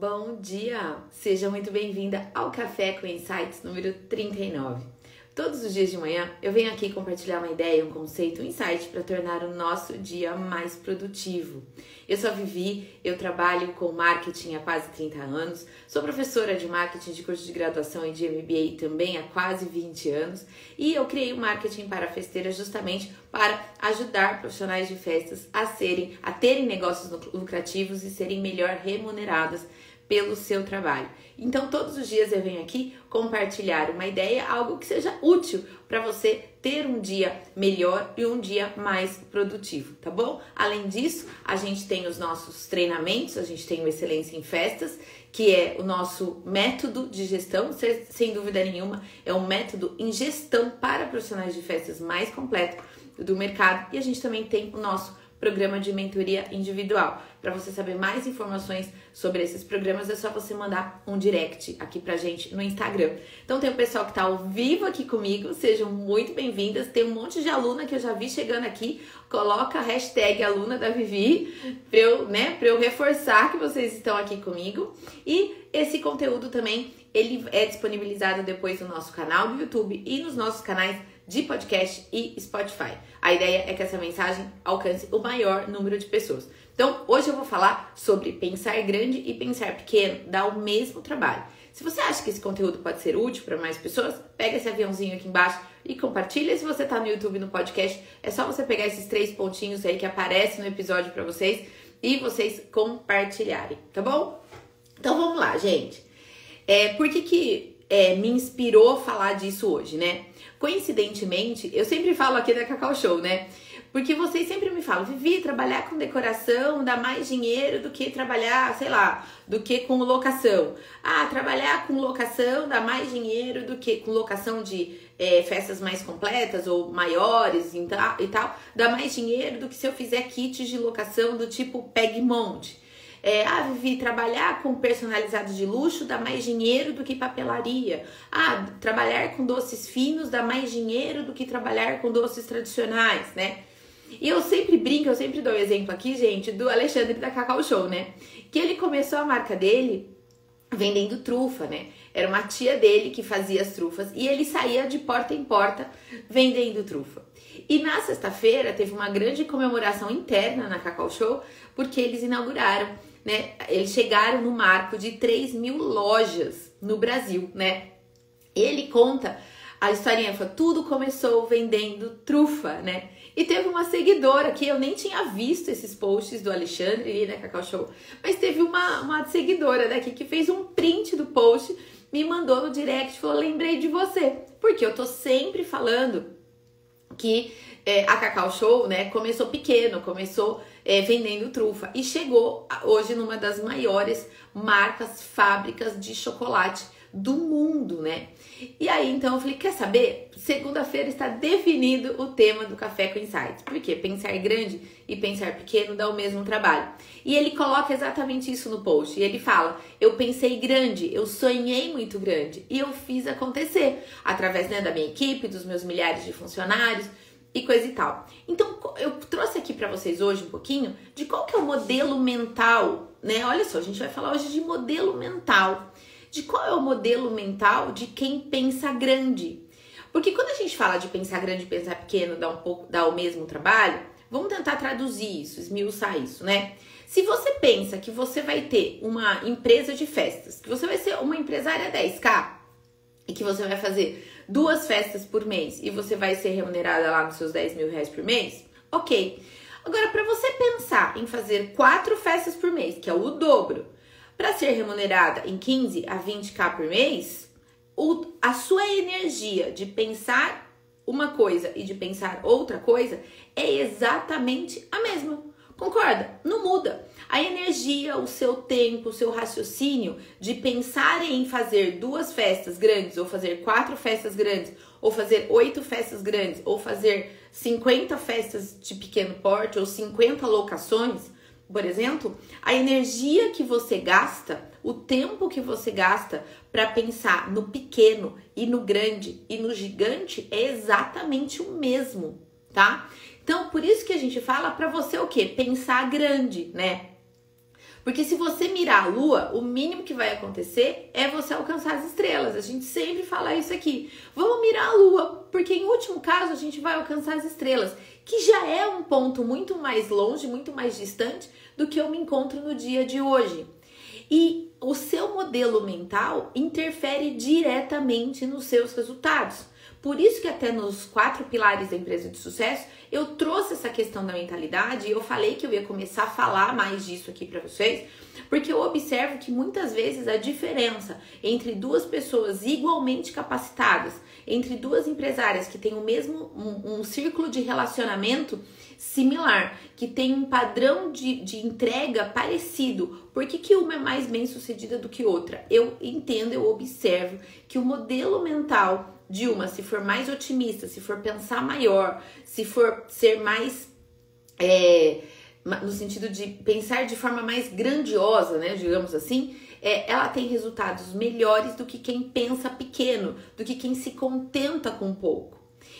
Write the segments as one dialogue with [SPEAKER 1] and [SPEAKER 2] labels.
[SPEAKER 1] Bom dia! Seja muito bem-vinda ao Café com Insights número 39. Todos os dias de manhã eu venho aqui compartilhar uma ideia, um conceito, um insight para tornar o nosso dia mais produtivo. Eu sou a Vivi, eu trabalho com marketing há quase 30 anos, sou professora de marketing de curso de graduação e de MBA também há quase 20 anos e eu criei o marketing para festeiras justamente para ajudar profissionais de festas a serem, a terem negócios lucrativos e serem melhor remuneradas pelo seu trabalho. Então, todos os dias eu venho aqui compartilhar uma ideia, algo que seja útil para você ter um dia melhor e um dia mais produtivo, tá bom? Além disso, a gente tem os nossos treinamentos, a gente tem o Excelência em Festas, que é o nosso método de gestão, sem dúvida nenhuma, é um método em gestão para profissionais de festas mais completo do mercado. E a gente também tem o nosso programa de mentoria individual. Para você saber mais informações sobre esses programas, é só você mandar um direct aqui pra gente no Instagram. Então tem o pessoal que tá ao vivo aqui comigo, sejam muito bem-vindas. Tem um monte de aluna que eu já vi chegando aqui. Coloca a hashtag aluna da Vivi pra eu, né, eu reforçar que vocês estão aqui comigo. E esse conteúdo também, ele é disponibilizado depois no nosso canal do YouTube e nos nossos canais de podcast e Spotify. A ideia é que essa mensagem alcance o maior número de pessoas. Então, hoje eu vou falar sobre pensar grande e pensar pequeno dá o mesmo trabalho. Se você acha que esse conteúdo pode ser útil para mais pessoas, pega esse aviãozinho aqui embaixo e compartilha. Se você está no YouTube, no podcast, é só você pegar esses três pontinhos aí que aparecem no episódio para vocês e vocês compartilharem, tá bom? Então vamos lá, gente. É, por que, que é, me inspirou falar disso hoje, né? Coincidentemente, eu sempre falo aqui da Cacau Show, né? Porque vocês sempre me falam, Vivi, trabalhar com decoração dá mais dinheiro do que trabalhar, sei lá, do que com locação. Ah, trabalhar com locação dá mais dinheiro do que com locação de é, festas mais completas ou maiores e tal, dá mais dinheiro do que se eu fizer kits de locação do tipo Peg Monte. É, ah, Vivi, trabalhar com personalizados de luxo dá mais dinheiro do que papelaria. Ah, trabalhar com doces finos dá mais dinheiro do que trabalhar com doces tradicionais, né? E eu sempre brinco, eu sempre dou o exemplo aqui, gente, do Alexandre da Cacau Show, né? Que ele começou a marca dele vendendo trufa, né? Era uma tia dele que fazia as trufas e ele saía de porta em porta vendendo trufa. E na sexta-feira teve uma grande comemoração interna na Cacau Show porque eles inauguraram né? Eles chegaram no marco de 3 mil lojas no Brasil, né? Ele conta a historinha, foi, tudo começou vendendo trufa, né? E teve uma seguidora que eu nem tinha visto esses posts do Alexandre né, Cacau Show, mas teve uma, uma seguidora daqui que fez um print do post, me mandou no direct falou: lembrei de você, porque eu tô sempre falando que é, a Cacau Show, né, começou pequeno, começou é, vendendo trufa. E chegou hoje numa das maiores marcas, fábricas de chocolate do mundo, né? E aí então eu falei, quer saber? Segunda-feira está definido o tema do Café com Insights. Por quê? Pensar grande e pensar pequeno dá o mesmo trabalho. E ele coloca exatamente isso no post. E ele fala: "Eu pensei grande, eu sonhei muito grande e eu fiz acontecer através né, da minha equipe, dos meus milhares de funcionários e coisa e tal. Então, eu trouxe aqui para vocês hoje um pouquinho de qual que é o modelo mental, né? Olha só, a gente vai falar hoje de modelo mental. De qual é o modelo mental de quem pensa grande? Porque quando a gente fala de pensar grande e pensar pequeno dá um pouco, dá o mesmo trabalho, vamos tentar traduzir isso, esmiuçar isso, né? Se você pensa que você vai ter uma empresa de festas, que você vai ser uma empresária 10K e que você vai fazer duas festas por mês e você vai ser remunerada lá nos seus 10 mil reais por mês, ok. Agora, para você pensar em fazer quatro festas por mês, que é o dobro, para ser remunerada em 15 a 20k por mês, o, a sua energia de pensar uma coisa e de pensar outra coisa é exatamente a mesma. Concorda? Não muda. A energia, o seu tempo, o seu raciocínio de pensar em fazer duas festas grandes, ou fazer quatro festas grandes, ou fazer oito festas grandes, ou fazer 50 festas de pequeno porte, ou 50 locações, por exemplo, a energia que você gasta, o tempo que você gasta para pensar no pequeno e no grande e no gigante é exatamente o mesmo, tá? Então, por isso que a gente fala para você o quê? Pensar grande, né? Porque se você mirar a lua, o mínimo que vai acontecer é você alcançar as estrelas. A gente sempre fala isso aqui. Vamos mirar a lua, porque em último caso a gente vai alcançar as estrelas, que já é um ponto muito mais longe, muito mais distante do que eu me encontro no dia de hoje. E o seu modelo mental interfere diretamente nos seus resultados. Por isso que até nos quatro pilares da empresa de sucesso, eu trouxe essa questão da mentalidade e eu falei que eu ia começar a falar mais disso aqui para vocês, porque eu observo que muitas vezes a diferença entre duas pessoas igualmente capacitadas, entre duas empresárias que têm o mesmo um, um círculo de relacionamento similar, que tem um padrão de, de entrega parecido, por que, que uma é mais bem sucedida do que outra? Eu entendo, eu observo que o modelo mental de uma, se for mais otimista, se for pensar maior, se for ser mais. É, no sentido de pensar de forma mais grandiosa, né, digamos assim, é, ela tem resultados melhores do que quem pensa pequeno, do que quem se contenta com pouco.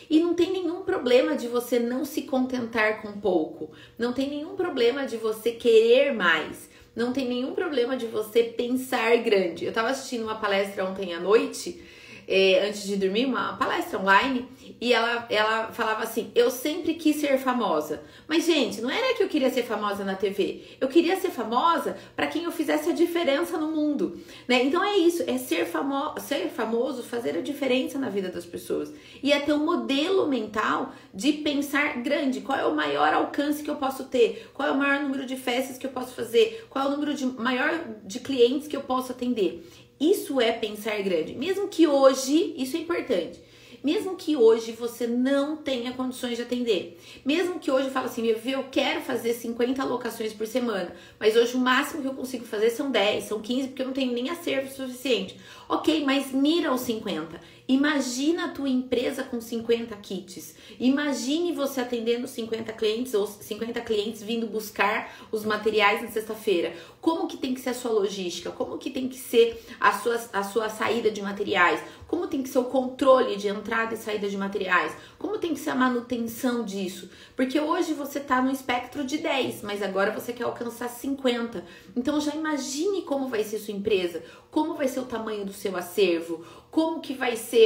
[SPEAKER 1] E não tem nenhum problema de você não se contentar com pouco, não tem nenhum problema de você querer mais, não tem nenhum problema de você pensar grande. Eu estava assistindo uma palestra ontem à noite é, antes de dormir, uma palestra online, e ela, ela falava assim: Eu sempre quis ser famosa. Mas, gente, não era que eu queria ser famosa na TV. Eu queria ser famosa para quem eu fizesse a diferença no mundo. Né? Então é isso: é ser, famo ser famoso, fazer a diferença na vida das pessoas. E é ter um modelo mental de pensar grande: qual é o maior alcance que eu posso ter? Qual é o maior número de festas que eu posso fazer? Qual é o número de maior de clientes que eu posso atender? Isso é pensar grande. Mesmo que hoje, isso é importante. Mesmo que hoje você não tenha condições de atender. Mesmo que hoje eu fale assim, eu quero fazer 50 locações por semana, mas hoje o máximo que eu consigo fazer são 10, são 15, porque eu não tenho nem acervo suficiente. Ok, mas mira os 50. Imagina a tua empresa com 50 kits. Imagine você atendendo 50 clientes ou 50 clientes vindo buscar os materiais na sexta-feira. Como que tem que ser a sua logística? Como que tem que ser a sua, a sua saída de materiais? Como tem que ser o controle de entrada e saída de materiais? Como tem que ser a manutenção disso? Porque hoje você está no espectro de 10, mas agora você quer alcançar 50. Então já imagine como vai ser sua empresa, como vai ser o tamanho do seu acervo, como que vai ser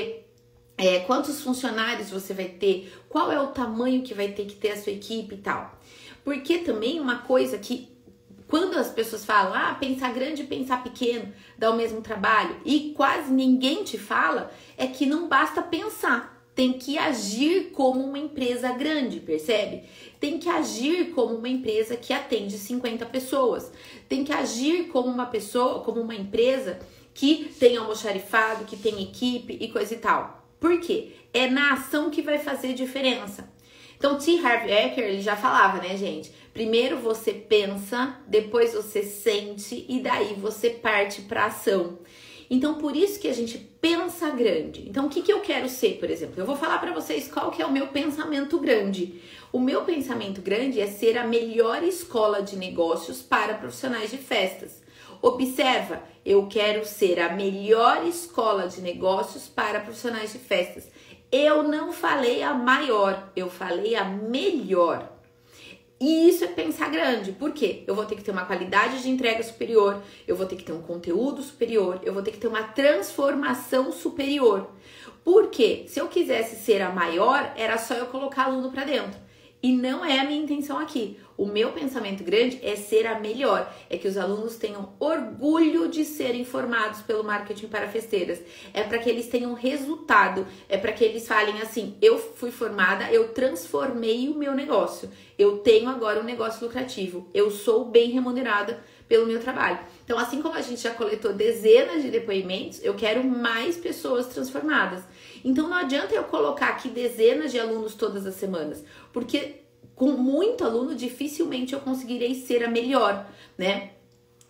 [SPEAKER 1] é, quantos funcionários você vai ter, qual é o tamanho que vai ter que ter a sua equipe e tal. Porque também uma coisa que quando as pessoas falam, ah, pensar grande e pensar pequeno dá o mesmo trabalho, e quase ninguém te fala, é que não basta pensar, tem que agir como uma empresa grande, percebe? Tem que agir como uma empresa que atende 50 pessoas, tem que agir como uma pessoa, como uma empresa que tem almoxarifado, que tem equipe e coisa e tal. Por quê? É na ação que vai fazer diferença. Então, T. Harv Eker, ele já falava, né, gente? Primeiro você pensa, depois você sente e daí você parte para ação. Então, por isso que a gente pensa grande. Então, o que, que eu quero ser, por exemplo? Eu vou falar para vocês qual que é o meu pensamento grande. O meu pensamento grande é ser a melhor escola de negócios para profissionais de festas. Observa, eu quero ser a melhor escola de negócios para profissionais de festas. Eu não falei a maior, eu falei a melhor. E isso é pensar grande, por quê? Eu vou ter que ter uma qualidade de entrega superior, eu vou ter que ter um conteúdo superior, eu vou ter que ter uma transformação superior. Porque se eu quisesse ser a maior, era só eu colocar aluno para dentro. E não é a minha intenção aqui. O meu pensamento grande é ser a melhor, é que os alunos tenham orgulho de serem formados pelo marketing para festeiras. É para que eles tenham resultado, é para que eles falem assim: eu fui formada, eu transformei o meu negócio, eu tenho agora um negócio lucrativo, eu sou bem remunerada pelo meu trabalho. Então, assim como a gente já coletou dezenas de depoimentos, eu quero mais pessoas transformadas. Então não adianta eu colocar aqui dezenas de alunos todas as semanas, porque com muito aluno dificilmente eu conseguirei ser a melhor, né?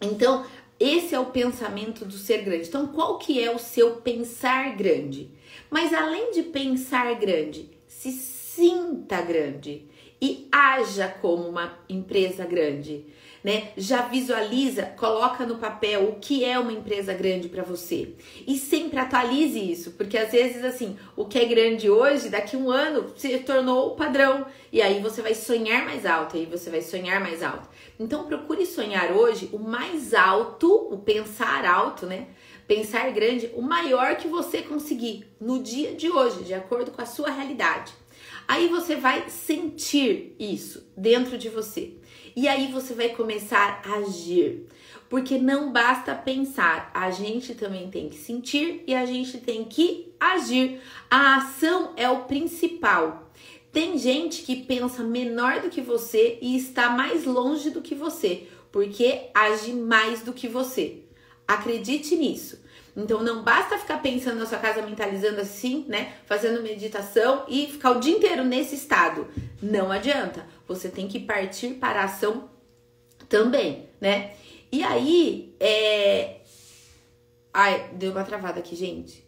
[SPEAKER 1] Então, esse é o pensamento do ser grande. Então, qual que é o seu pensar grande? Mas além de pensar grande, se sinta grande e haja como uma empresa grande. Né? Já visualiza, coloca no papel o que é uma empresa grande para você. E sempre atualize isso, porque às vezes assim, o que é grande hoje, daqui um ano se tornou o padrão. E aí você vai sonhar mais alto, aí você vai sonhar mais alto. Então procure sonhar hoje o mais alto, o pensar alto, né? Pensar grande, o maior que você conseguir no dia de hoje, de acordo com a sua realidade. Aí você vai sentir isso dentro de você. E aí você vai começar a agir. Porque não basta pensar, a gente também tem que sentir e a gente tem que agir. A ação é o principal. Tem gente que pensa menor do que você e está mais longe do que você, porque age mais do que você. Acredite nisso. Então não basta ficar pensando na sua casa, mentalizando assim, né? Fazendo meditação e ficar o dia inteiro nesse estado. Não adianta. Você tem que partir para a ação também, né? E aí, é. Ai, deu uma travada aqui, gente.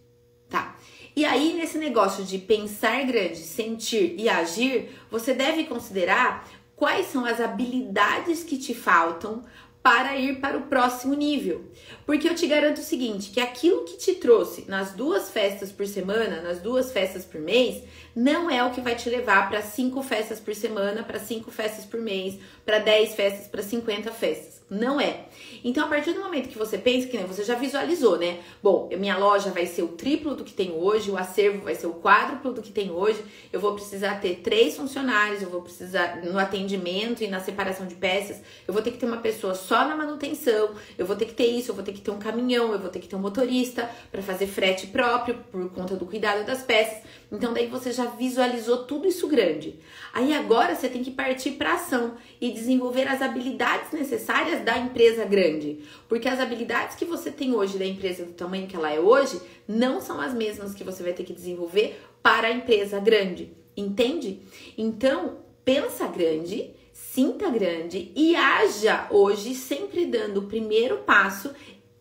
[SPEAKER 1] Tá. E aí, nesse negócio de pensar grande, sentir e agir, você deve considerar quais são as habilidades que te faltam para ir para o próximo nível. Porque eu te garanto o seguinte, que aquilo que te trouxe nas duas festas por semana, nas duas festas por mês, não é o que vai te levar para cinco festas por semana, para cinco festas por mês, para 10 festas, para 50 festas. Não é. Então, a partir do momento que você pensa que né, você já visualizou, né? Bom, minha loja vai ser o triplo do que tem hoje, o acervo vai ser o quádruplo do que tem hoje. Eu vou precisar ter três funcionários, eu vou precisar no atendimento e na separação de peças, eu vou ter que ter uma pessoa só na manutenção, eu vou ter que ter isso, eu vou ter que ter um caminhão, eu vou ter que ter um motorista para fazer frete próprio por conta do cuidado das peças. Então daí você já visualizou tudo isso grande. Aí agora você tem que partir para ação e desenvolver as habilidades necessárias da empresa grande, porque as habilidades que você tem hoje da empresa do tamanho que ela é hoje não são as mesmas que você vai ter que desenvolver para a empresa grande, entende? Então, pensa grande, sinta grande e haja hoje sempre dando o primeiro passo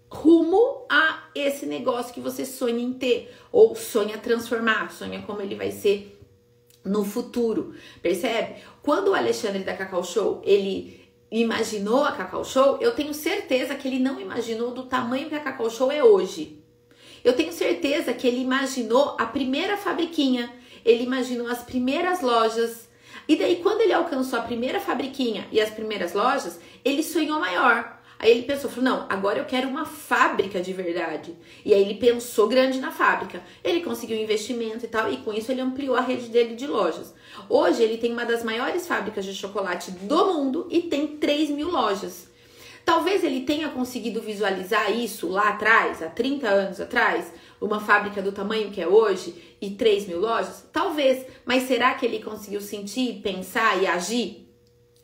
[SPEAKER 1] rumo a esse negócio que você sonha em ter ou sonha transformar, sonha como ele vai ser no futuro. Percebe? Quando o Alexandre da Cacau Show, ele imaginou a Cacau Show, eu tenho certeza que ele não imaginou do tamanho que a Cacau Show é hoje. Eu tenho certeza que ele imaginou a primeira fabriquinha, ele imaginou as primeiras lojas. E daí, quando ele alcançou a primeira fabriquinha e as primeiras lojas, ele sonhou maior. Aí ele pensou, falou, não, agora eu quero uma fábrica de verdade. E aí ele pensou grande na fábrica. Ele conseguiu investimento e tal, e com isso ele ampliou a rede dele de lojas. Hoje ele tem uma das maiores fábricas de chocolate do mundo e tem 3 mil lojas. Talvez ele tenha conseguido visualizar isso lá atrás, há 30 anos atrás, uma fábrica do tamanho que é hoje e 3 mil lojas? Talvez, mas será que ele conseguiu sentir, pensar e agir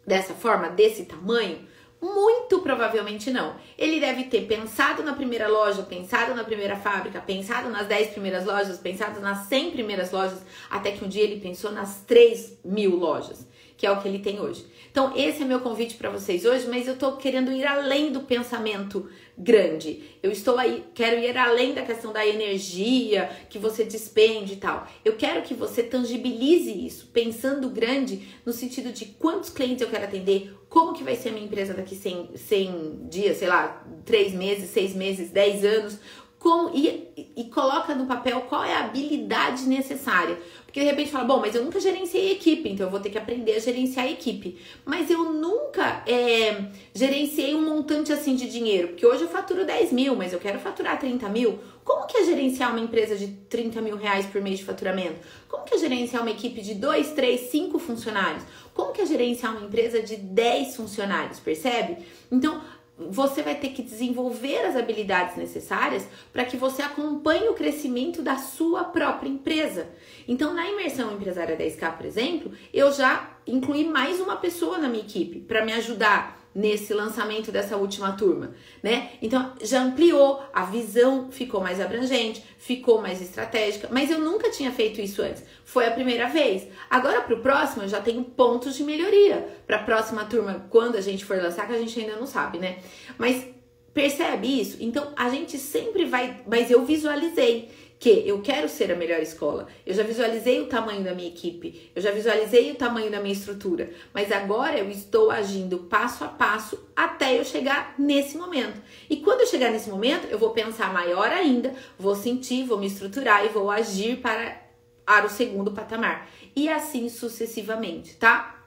[SPEAKER 1] dessa forma, desse tamanho? Muito provavelmente não. Ele deve ter pensado na primeira loja, pensado na primeira fábrica, pensado nas 10 primeiras lojas, pensado nas 100 primeiras lojas, até que um dia ele pensou nas 3 mil lojas, que é o que ele tem hoje. Então, esse é meu convite para vocês hoje, mas eu tô querendo ir além do pensamento grande. Eu estou aí, quero ir além da questão da energia que você despende e tal. Eu quero que você tangibilize isso, pensando grande no sentido de quantos clientes eu quero atender, como que vai ser a minha empresa daqui 100, 100 dias, sei lá, 3 meses, 6 meses, 10 anos, com, e, e coloca no papel qual é a habilidade necessária. Porque de repente fala, bom, mas eu nunca gerenciei equipe, então eu vou ter que aprender a gerenciar a equipe. Mas eu nunca é, gerenciei um montante assim de dinheiro, porque hoje eu faturo 10 mil, mas eu quero faturar 30 mil. Como que é gerenciar uma empresa de 30 mil reais por mês de faturamento? Como que é gerenciar uma equipe de 2, 3, 5 funcionários? Como que é gerenciar uma empresa de 10 funcionários, percebe? Então, você vai ter que desenvolver as habilidades necessárias para que você acompanhe o crescimento da sua própria empresa. Então, na imersão empresária 10K, por exemplo, eu já incluí mais uma pessoa na minha equipe para me ajudar nesse lançamento dessa última turma, né? Então já ampliou, a visão ficou mais abrangente, ficou mais estratégica, mas eu nunca tinha feito isso antes. Foi a primeira vez. Agora para o próximo eu já tenho pontos de melhoria. Para a próxima turma, quando a gente for lançar, que a gente ainda não sabe, né? Mas Percebe isso? Então a gente sempre vai, mas eu visualizei que eu quero ser a melhor escola. Eu já visualizei o tamanho da minha equipe, eu já visualizei o tamanho da minha estrutura, mas agora eu estou agindo passo a passo até eu chegar nesse momento. E quando eu chegar nesse momento, eu vou pensar maior ainda, vou sentir, vou me estruturar e vou agir para, para o segundo patamar. E assim sucessivamente, tá?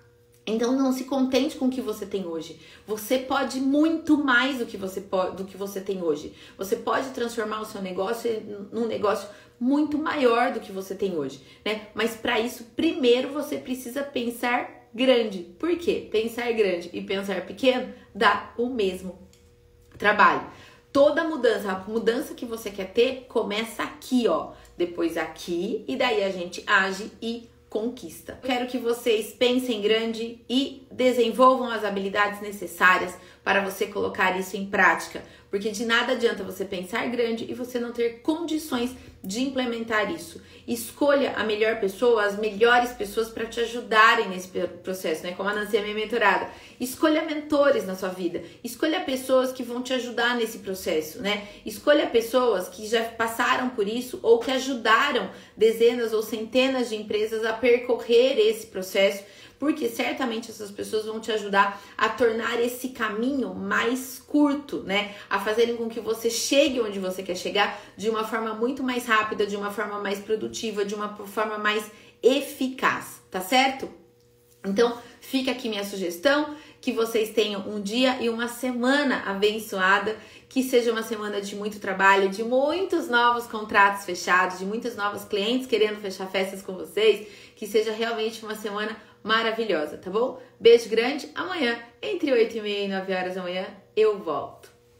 [SPEAKER 1] Então não se contente com o que você tem hoje. Você pode muito mais do que você pode, do que você tem hoje. Você pode transformar o seu negócio num negócio muito maior do que você tem hoje, né? Mas para isso, primeiro você precisa pensar grande. Por quê? Pensar grande e pensar pequeno dá o mesmo trabalho. Toda mudança, a mudança que você quer ter começa aqui, ó, depois aqui e daí a gente age e conquista. Quero que vocês pensem grande e desenvolvam as habilidades necessárias para você colocar isso em prática, porque de nada adianta você pensar grande e você não ter condições de implementar isso. Escolha a melhor pessoa, as melhores pessoas para te ajudarem nesse processo, né? Como a Nancy é minha mentorada. Escolha mentores na sua vida. Escolha pessoas que vão te ajudar nesse processo, né? Escolha pessoas que já passaram por isso ou que ajudaram dezenas ou centenas de empresas a percorrer esse processo porque certamente essas pessoas vão te ajudar a tornar esse caminho mais curto, né? A fazerem com que você chegue onde você quer chegar de uma forma muito mais rápida, de uma forma mais produtiva, de uma forma mais eficaz, tá certo? Então, fica aqui minha sugestão que vocês tenham um dia e uma semana abençoada, que seja uma semana de muito trabalho, de muitos novos contratos fechados, de muitos novos clientes querendo fechar festas com vocês, que seja realmente uma semana maravilhosa, tá bom? Beijo grande. Amanhã, entre 8 e meia e 9 horas da manhã, eu volto.